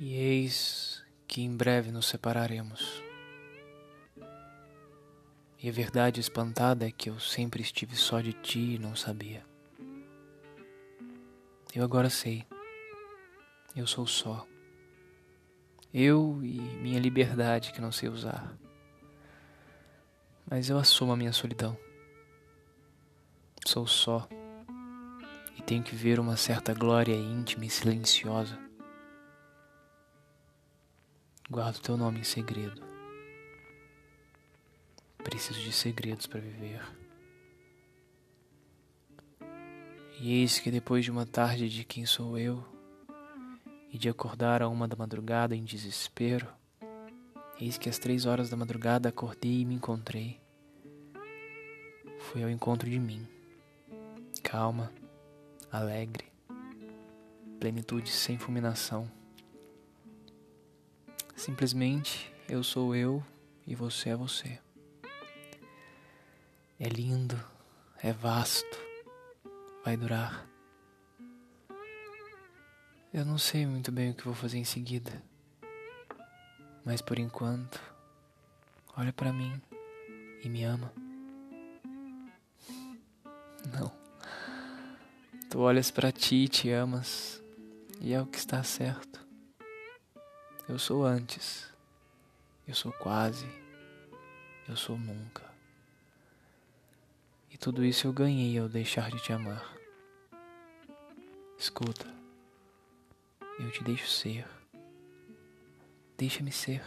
E eis que em breve nos separaremos. E a verdade espantada é que eu sempre estive só de ti e não sabia. Eu agora sei. Eu sou só. Eu e minha liberdade que não sei usar. Mas eu assumo a minha solidão. Sou só e tenho que ver uma certa glória íntima e silenciosa. Guardo teu nome em segredo. Preciso de segredos para viver. E eis que depois de uma tarde de quem sou eu, e de acordar a uma da madrugada em desespero, eis que às três horas da madrugada acordei e me encontrei. Fui ao encontro de mim, calma, alegre, plenitude sem fulminação. Simplesmente eu sou eu e você é você. É lindo, é vasto, vai durar. Eu não sei muito bem o que vou fazer em seguida, mas por enquanto, olha para mim e me ama. Não. Tu olhas para ti e te amas, e é o que está certo. Eu sou antes, eu sou quase, eu sou nunca. E tudo isso eu ganhei ao deixar de te amar. Escuta, eu te deixo ser. Deixa-me ser.